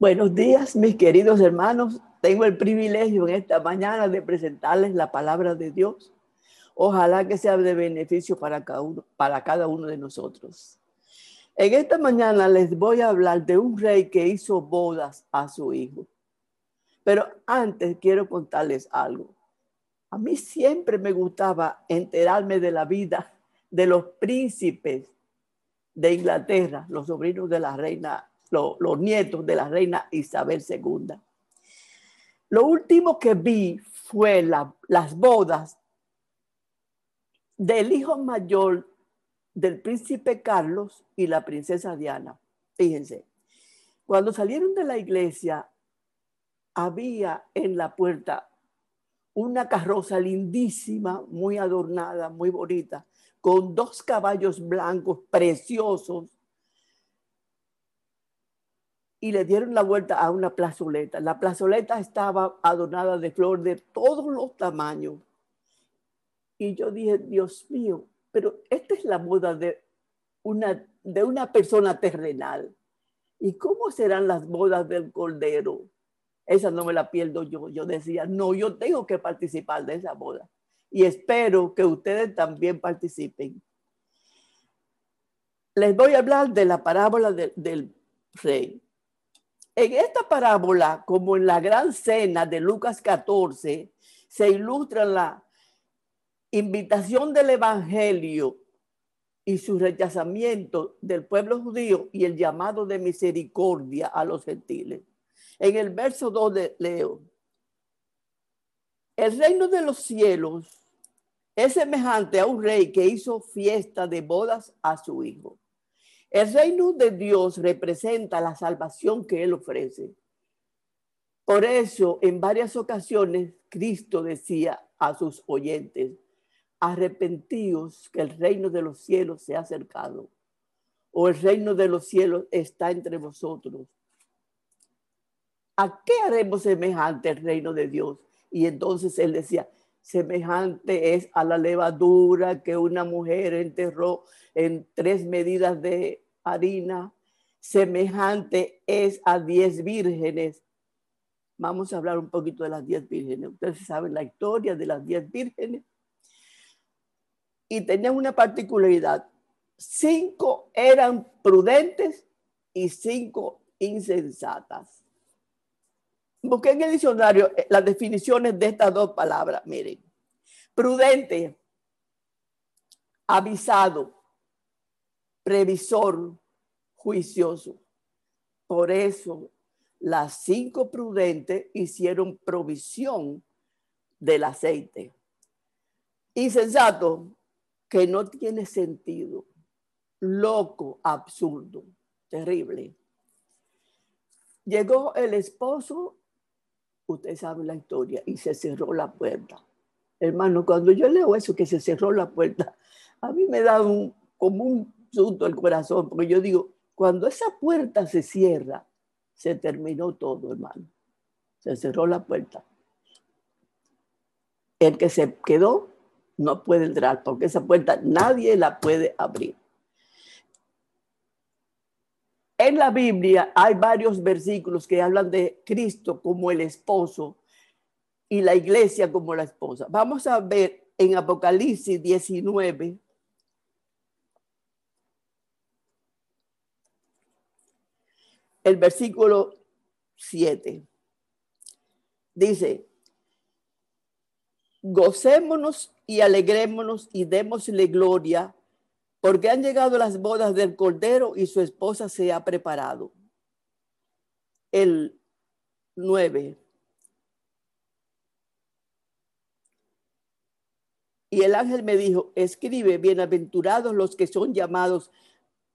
Buenos días, mis queridos hermanos. Tengo el privilegio en esta mañana de presentarles la palabra de Dios. Ojalá que sea de beneficio para cada uno, de nosotros. En esta mañana les voy a hablar de un rey que hizo bodas a su hijo. Pero antes quiero contarles algo. A mí siempre me gustaba enterarme de la vida de los príncipes de Inglaterra, los sobrinos de la reina los nietos de la reina Isabel II. Lo último que vi fue las bodas del hijo mayor del príncipe Carlos y la princesa Diana. Fíjense, cuando salieron de la iglesia, había en la puerta una carroza lindísima, muy adornada, muy bonita, con dos caballos blancos preciosos y le dieron la vuelta a una plazoleta. La plazoleta estaba adornada de flor de todos los tamaños. Y yo dije, Dios mío, pero esta es la boda de una, de una persona terrenal. ¿Y cómo serán las bodas del Cordero? Esa no me la pierdo yo. Yo decía, no, yo tengo que participar de esa boda. Y espero que ustedes también participen. Les voy a hablar de la parábola del rey. En esta parábola, como en la gran cena de Lucas 14, se ilustra la invitación del Evangelio y su rechazamiento del pueblo judío y el llamado de misericordia a los gentiles. En el verso 2 de Leo, el reino de los cielos es semejante a un rey que hizo fiesta de bodas a su hijo. El reino de Dios representa la salvación que Él ofrece. Por eso, en varias ocasiones, Cristo decía a sus oyentes, arrepentíos que el reino de los cielos se ha acercado, o el reino de los cielos está entre vosotros. ¿A qué haremos semejante el reino de Dios? Y entonces él decía, semejante es a la levadura que una mujer enterró en tres medidas de harina, semejante es a diez vírgenes. Vamos a hablar un poquito de las diez vírgenes. Ustedes saben la historia de las diez vírgenes. Y tenían una particularidad. Cinco eran prudentes y cinco insensatas. Busqué en el diccionario eh, las definiciones de estas dos palabras. Miren, prudente, avisado, previsor, juicioso. Por eso las cinco prudentes hicieron provisión del aceite. Insensato, que no tiene sentido, loco, absurdo, terrible. Llegó el esposo usted sabe la historia, y se cerró la puerta. Hermano, cuando yo leo eso, que se cerró la puerta, a mí me da un, como un susto el corazón, porque yo digo, cuando esa puerta se cierra, se terminó todo, hermano. Se cerró la puerta. El que se quedó no puede entrar, porque esa puerta nadie la puede abrir. En la Biblia hay varios versículos que hablan de Cristo como el esposo y la iglesia como la esposa. Vamos a ver en Apocalipsis 19. El versículo 7 dice, gocémonos y alegrémonos y démosle gloria porque han llegado las bodas del Cordero y su esposa se ha preparado. El 9. Y el ángel me dijo, escribe, bienaventurados los que son llamados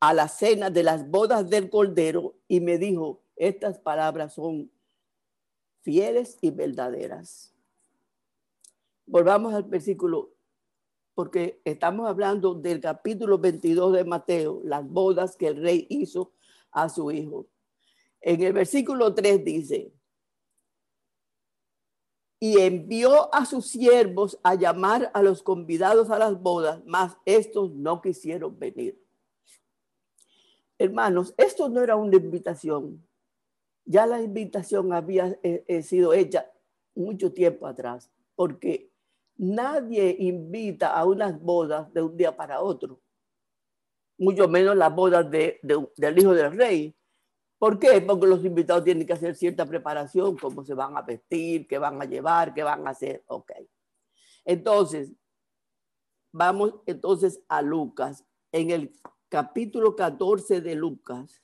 a la cena de las bodas del Cordero. Y me dijo, estas palabras son fieles y verdaderas. Volvamos al versículo porque estamos hablando del capítulo 22 de Mateo, las bodas que el rey hizo a su hijo. En el versículo 3 dice, y envió a sus siervos a llamar a los convidados a las bodas, mas estos no quisieron venir. Hermanos, esto no era una invitación, Ya la invitación había eh, eh, sido hecha mucho tiempo atrás, porque nadie invita a unas bodas de un día para otro, mucho menos las bodas de, del hijo del rey. ¿Por qué? Porque los invitados tienen que hacer cierta preparación, cómo se van a vestir, qué van a llevar, qué van a hacer. Ok. Entonces, vamos entonces a Lucas. En el capítulo 14 de Lucas.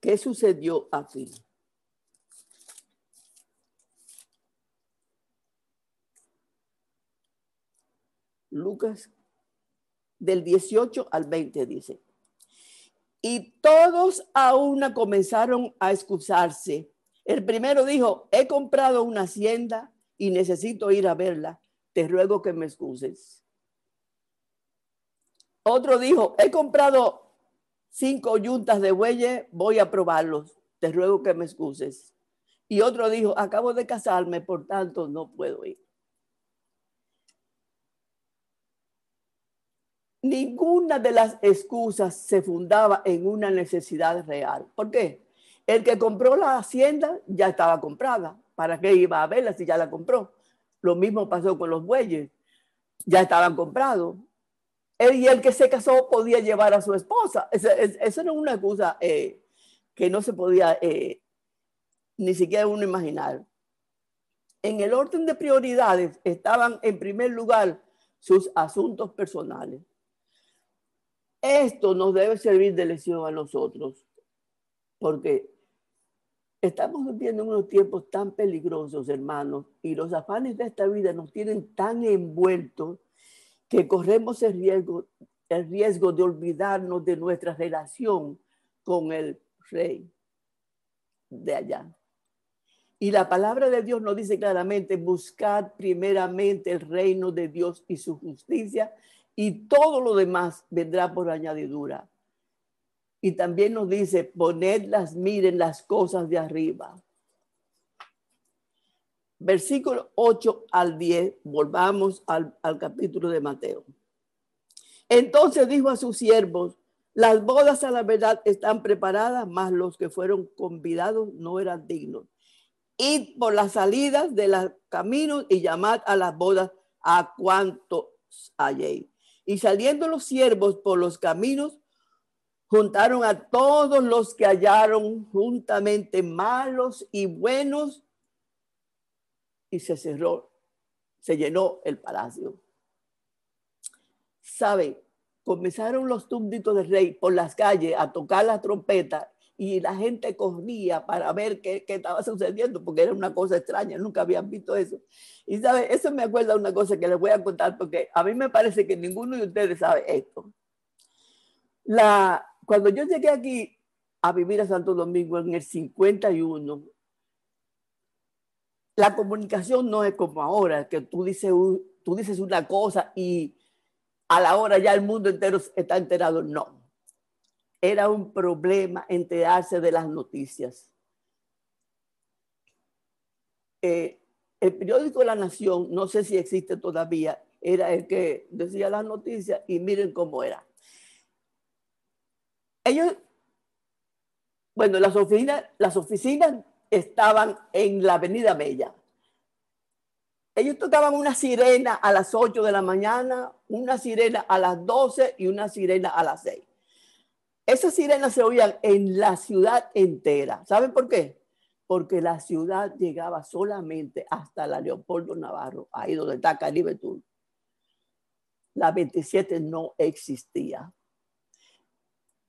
¿Qué sucedió aquí? Lucas del 18 al 20 dice. Y todos a una comenzaron a excusarse. El primero dijo, he comprado una hacienda y necesito ir a verla. Te ruego que me excuses. Otro dijo, he comprado cinco yuntas de bueyes, voy a probarlos. Te ruego que me excuses. Y otro dijo, acabo de casarme, por tanto no puedo ir. Ninguna de las excusas se fundaba en una necesidad real. ¿Por qué? El que compró la hacienda ya estaba comprada. ¿Para qué iba a verla si ya la compró? Lo mismo pasó con los bueyes. Ya estaban comprados. y el que se casó podía llevar a su esposa. Esa, era una excusa eh, que no se podía eh, ni siquiera uno imaginar. En el orden de prioridades estaban en primer lugar sus asuntos personales. Esto nos debe servir de lección a nosotros, porque estamos viviendo unos tiempos tan peligrosos, hermanos, y los afanes de esta vida nos tienen tan envueltos que corremos el riesgo, el riesgo de olvidarnos de nuestra relación con el rey de allá. Y la palabra de Dios nos dice claramente, buscad primeramente el reino de Dios y su justicia y todo lo demás vendrá por añadidura. Y también nos dice, ponedlas, miren las cosas de arriba. Versículo 8 al 10, volvamos al, al capítulo de Mateo. Entonces dijo a sus siervos, las bodas a la verdad están preparadas, mas los que fueron convidados no eran dignos. Id por las salidas de los caminos y llamad a las bodas a cuantos halléis. Y saliendo los siervos por los caminos, juntaron a todos los que hallaron juntamente malos y buenos, y se cerró, se llenó el palacio. ¿Sabe? Comenzaron los túnditos del rey por las calles a tocar la trompeta y la gente corría para ver qué, estaba sucediendo, porque era una cosa extraña, nunca habían visto eso. Y sabe, eso me acuerda una cosa que les voy a contar, porque a mí me parece que ninguno de ustedes sabe esto. La, cuando yo llegué aquí a vivir a Santo Domingo en el 51, la comunicación no es como ahora, que tú dices, tú dices una cosa y a la hora ya el mundo entero está enterado. No era un problema enterarse de las noticias. Eh, el periódico La Nación, no sé si existe todavía, era el que decía las noticias y miren cómo era. Ellos, bueno, las oficinas, las oficinas estaban en la Avenida Bella. Ellos tocaban una sirena a las 8 de la mañana, una sirena a las 12 y una sirena a las 6. Esas sirenas se oían en la ciudad entera. ¿Saben por qué? Porque la ciudad llegaba solamente hasta la Leopoldo Navarro, ahí donde está Caribe Tour. La 27 no existía.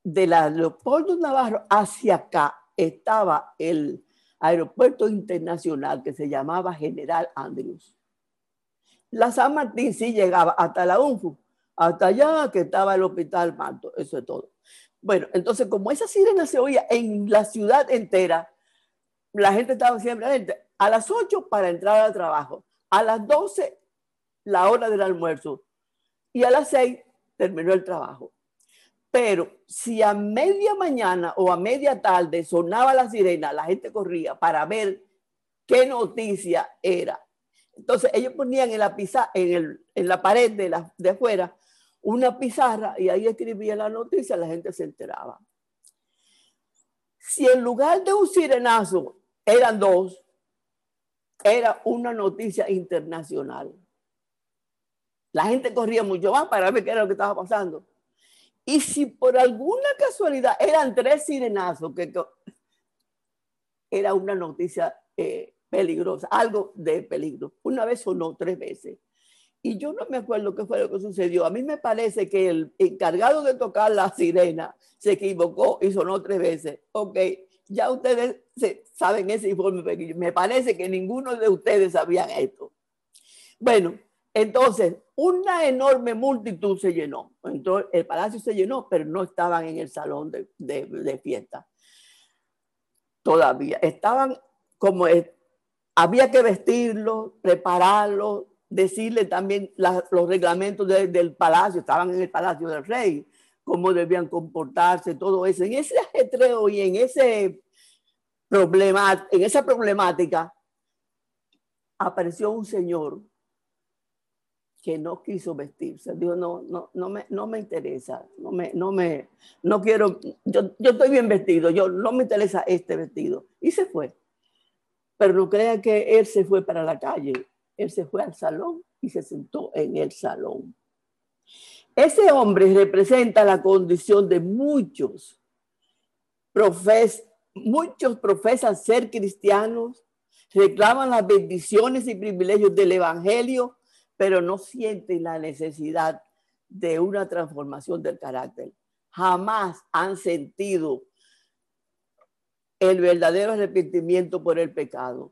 De la Leopoldo Navarro hacia acá estaba el aeropuerto internacional que se llamaba General Andrews. La San Martín sí llegaba hasta la UNFU, hasta allá que estaba el Hospital Manto, eso es todo. Bueno, entonces como esa sirena se oía en la ciudad entera, la gente estaba siempre a las 8 para entrar al trabajo, a las 12 la hora del almuerzo y a las 6 terminó el trabajo. Pero si a media mañana o a media tarde sonaba la sirena, la gente corría para ver qué noticia era. Entonces ellos ponían en la en, el, en la pared de, la, de afuera una pizarra y ahí escribía la noticia, la gente se enteraba. Si en lugar de un sirenazo eran dos, era una noticia internacional. La gente corría mucho más para ver qué era lo que estaba pasando. Y si por alguna casualidad eran tres sirenazos, que, era una noticia eh, peligrosa, algo de peligro. Una vez o no, tres veces. Y yo no me acuerdo qué fue lo que sucedió. A mí me parece que el encargado de tocar la sirena se equivocó y sonó tres veces. Ok, ya ustedes saben ese informe Me parece que ninguno de ustedes sabían esto. Bueno, entonces, una enorme multitud se llenó. Entonces, el palacio se llenó, pero no estaban en el salón de, fiesta. Todavía. Estaban como había que vestirlo, prepararlo, decirle también los reglamentos del palacio, estaban en el palacio del rey, cómo debían comportarse, todo eso. En ese ajetreo y en, ese problema, en esa problemática apareció un señor que no quiso vestirse. Dijo, no, no, no me, no me interesa, no me, no me, no quiero, yo, yo estoy bien vestido, yo no me interesa este vestido. Y se fue. Pero no crean que él se fue para la calle, él se fue al salón y se sentó en el salón. Ese hombre representa la condición de muchos. Profes, muchos profesan ser cristianos, reclaman las bendiciones y privilegios del Evangelio, pero no sienten la necesidad de una transformación del carácter. Jamás han sentido el verdadero arrepentimiento por el pecado.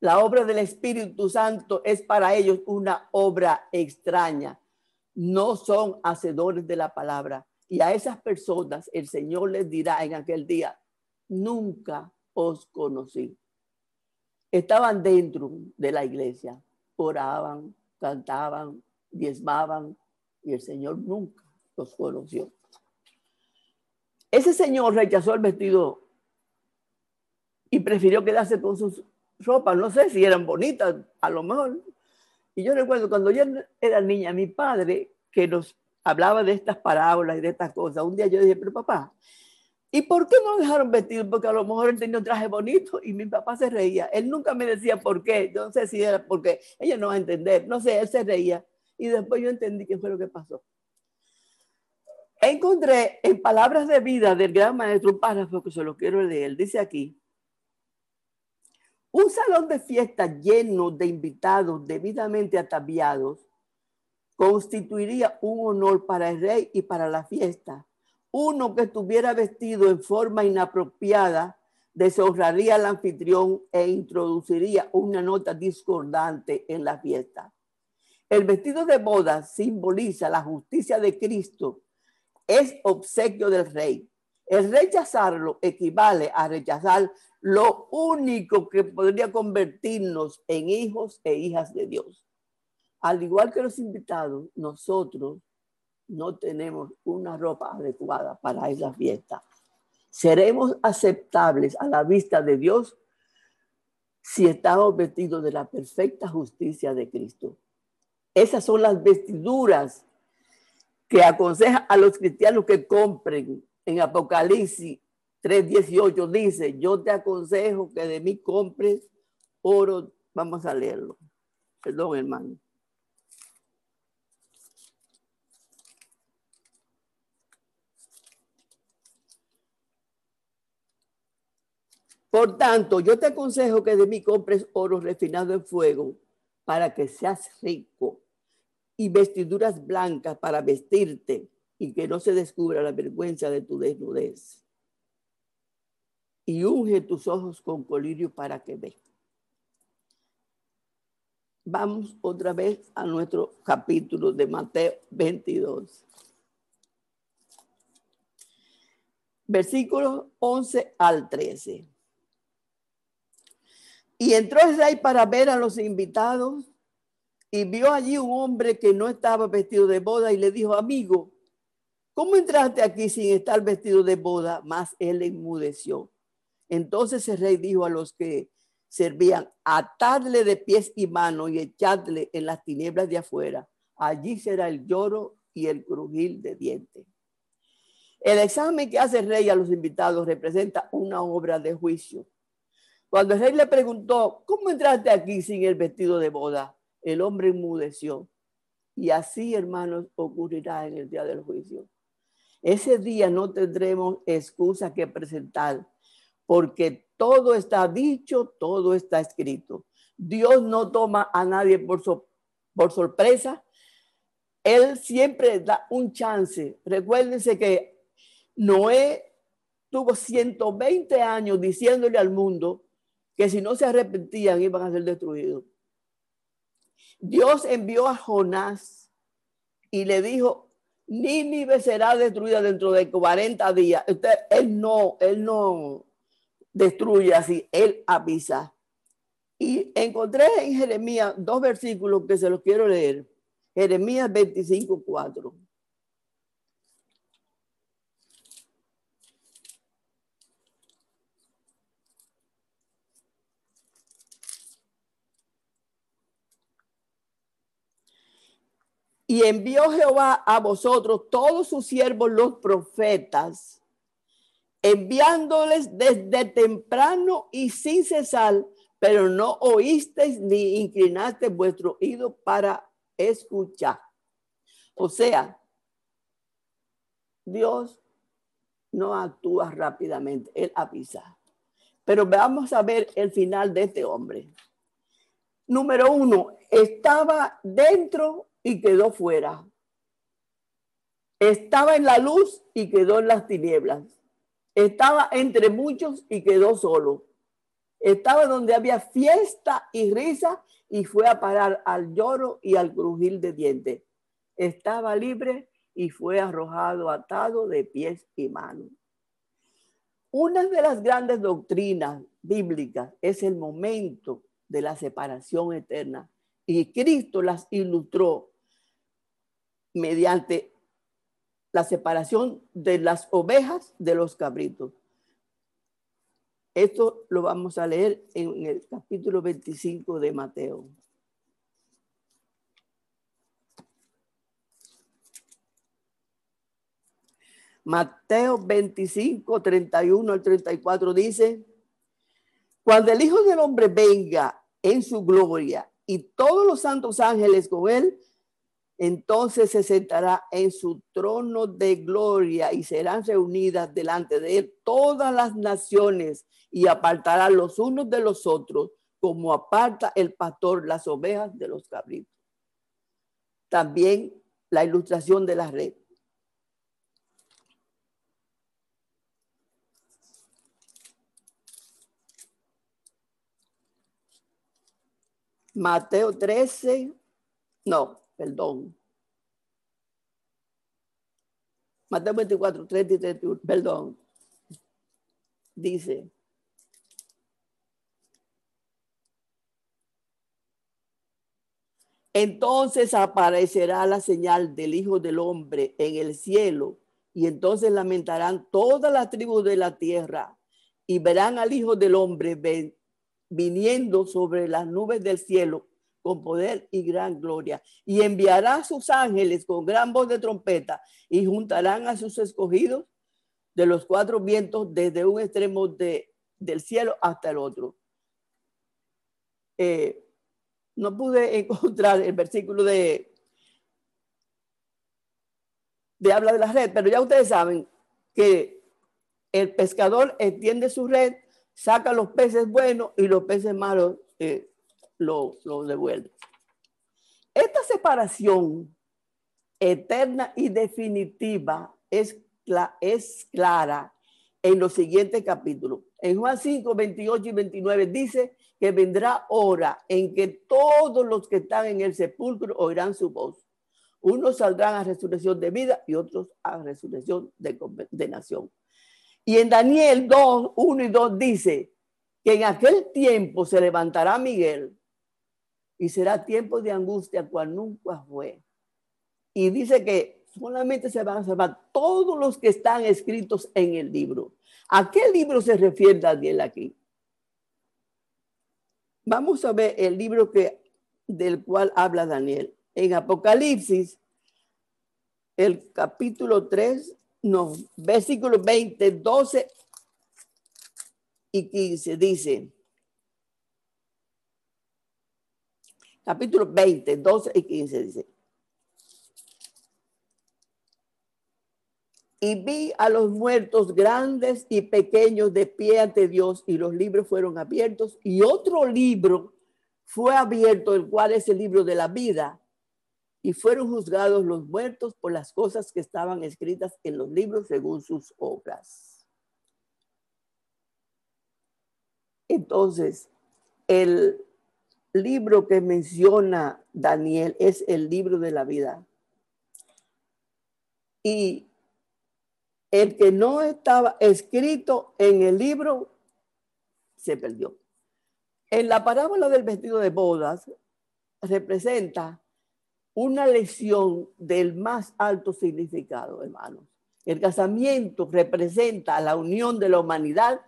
La obra del Espíritu Santo es para ellos una obra extraña. No son hacedores de la palabra. Y a esas personas el Señor les dirá en aquel día, nunca os conocí. Estaban dentro de la iglesia, oraban, cantaban, diezmaban y el Señor nunca los conoció. Ese señor rechazó el vestido y prefirió quedarse con sus ropas. No sé si eran bonitas, a lo mejor. Y yo recuerdo cuando yo era niña, mi padre, que nos hablaba de estas parábolas y de estas cosas, un día yo dije, pero papá, ¿Y por qué no dejaron vestido? Porque a lo mejor él tenía un traje bonito y mi papá se reía. Él nunca me decía por qué. Yo no sé si era porque ella no va a entender. No sé, él se reía. Y después yo entendí qué fue lo que pasó. Encontré en Palabras de Vida del gran maestro un párrafo que se lo quiero leer. Dice aquí, un salón de fiesta lleno de invitados debidamente ataviados constituiría un honor para el rey y para la fiesta uno que estuviera vestido en forma inapropiada deshonraría al anfitrión e introduciría una nota discordante en la fiesta. El vestido de boda simboliza la justicia de Cristo, es obsequio del rey. El rechazarlo equivale a rechazar lo único que podría convertirnos en hijos e hijas de Dios. Al igual que los invitados, nosotros no tenemos una ropa adecuada para esa fiesta. Seremos aceptables a la vista de Dios si estamos vestidos de la perfecta justicia de Cristo. Esas son las vestiduras que aconseja a los cristianos que compren. En Apocalipsis 3:18 dice, yo te aconsejo que de mí compres oro. Vamos a leerlo. Perdón, hermano. Por tanto, yo te aconsejo que de mí compres oro refinado en fuego para que seas rico y vestiduras blancas para vestirte y que no se descubra la vergüenza de tu desnudez. Y unge tus ojos con colirio para que veas. Vamos otra vez a nuestro capítulo de Mateo 22. Versículos 11 al 13. Y entró el rey para ver a los invitados y vio allí un hombre que no estaba vestido de boda y le dijo, amigo, ¿cómo entraste aquí sin estar vestido de boda? Más él enmudeció. Entonces el rey dijo a los que servían, atadle de pies y manos y echadle en las tinieblas de afuera. Allí será el lloro y el crujir de dientes. El examen que hace el rey a los invitados representa una obra de juicio. Cuando el rey le preguntó, ¿cómo entraste aquí sin el vestido de boda? El hombre enmudeció. Y así, hermanos, ocurrirá en el día del juicio. Ese día no tendremos excusa que presentar, porque todo está dicho, todo está escrito. Dios no toma a nadie por, sorpresa. Él siempre da un chance. Recuérdense que Noé tuvo 120 años diciéndole al mundo que si no se arrepentían iban a ser destruidos. Dios envió a Jonás y le dijo, Nínive será destruida dentro de 40 días. él no, él no destruye así, él avisa. Y encontré en Jeremías dos versículos que se los quiero leer. Jeremías 25, 4. Y envió Jehová a vosotros todos sus siervos los profetas, enviándoles desde temprano y sin cesar, pero no oísteis ni inclinaste vuestro oído para escuchar. O sea, Dios no actúa rápidamente, Él avisa. Pero vamos a ver el final de este hombre. Número uno, estaba dentro y quedó fuera. Estaba en la luz y quedó en las tinieblas. Estaba entre muchos y quedó solo. Estaba donde había fiesta y risa y fue a parar al lloro y al crujir de dientes. Estaba libre y fue arrojado atado de pies y manos. Una de las grandes doctrinas bíblicas es el momento de la separación eterna y Cristo las ilustró mediante la separación de las ovejas de los cabritos. Esto lo vamos a leer en el capítulo 25 de Mateo. Mateo 25, 31 al 34 dice, cuando el Hijo del Hombre venga en su gloria y todos los santos ángeles con él, entonces se sentará en su trono de gloria y serán reunidas delante de él todas las naciones y apartará los unos de los otros como aparta el pastor las ovejas de los cabritos. También la ilustración de la red. Mateo 13, no, perdón. Mateo 24, 30 y 31, perdón. Dice, entonces aparecerá la señal del Hijo del Hombre en el cielo y entonces lamentarán todas las tribus de la tierra y verán al Hijo del Hombre viniendo sobre las nubes del cielo con poder y gran gloria. Y enviará sus ángeles con gran voz de trompeta y juntarán a sus escogidos de los cuatro vientos desde un extremo de, del cielo hasta el otro. Eh, no pude encontrar el versículo de, de habla de la red, pero ya ustedes saben que el pescador extiende su red saca los peces buenos y los peces malos eh, lo, devuelve. Esta separación eterna y definitiva es, es clara en los siguientes capítulos. En Juan 5, 28 y 29 dice que vendrá hora en que todos los que están en el sepulcro oirán su voz. Unos saldrán a resurrección de vida y otros a resurrección de condenación. Y en Daniel 2, 1 y 2 dice que en aquel tiempo se levantará Miguel y será tiempo de angustia cual nunca fue. Y dice que solamente se van a salvar todos los que están escritos en el libro. ¿A qué libro se refiere Daniel aquí? Vamos a ver el libro que, del cual habla Daniel. En Apocalipsis el capítulo 3, no, versículo 20, 12 y 15 dice, capítulo 20, 12 y 15 dice, y vi a los muertos grandes y pequeños de pie ante Dios y los libros fueron abiertos y otro libro fue abierto, el cual es el libro de la vida y fueron juzgados los muertos por las cosas que estaban escritas en los libros según sus obras. Entonces, el libro que menciona Daniel es el libro de la vida. Y el que no estaba escrito en el libro se perdió. En la parábola del vestido de bodas representa una lección del más alto significado, hermanos. El casamiento representa la unión de la humanidad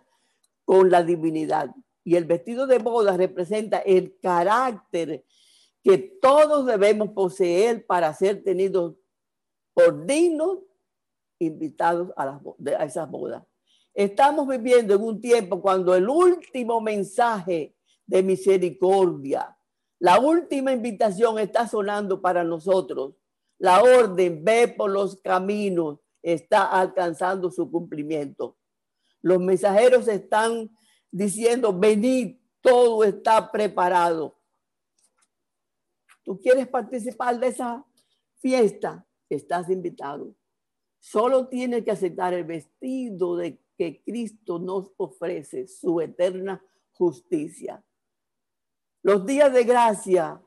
con la divinidad y el vestido de bodas representa el carácter que todos debemos poseer para ser tenidos por dignos invitados a, las, a esas bodas. Estamos viviendo en un tiempo cuando el último mensaje de misericordia, la última invitación está sonando para nosotros. La orden, ve por los caminos, está alcanzando su cumplimiento. Los mensajeros están diciendo, venid, todo está preparado. ¿Tú quieres participar de esa fiesta? Estás invitado. Solo tiene que aceptar el vestido de que Cristo nos ofrece, su eterna justicia. Los días de gracia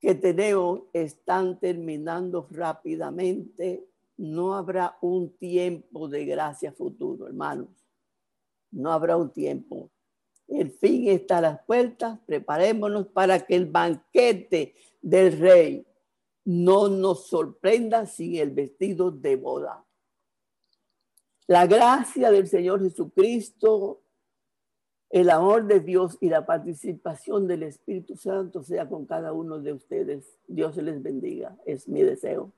que tenemos están terminando rápidamente. No habrá un tiempo de gracia futuro, hermanos. No habrá un tiempo. El fin está a las puertas. Preparémonos para que el banquete del rey no nos sorprenda sin el vestido de boda. La gracia del Señor Jesucristo, el amor de Dios y la participación del Espíritu Santo sea con cada uno de ustedes. Dios les bendiga. Es mi deseo.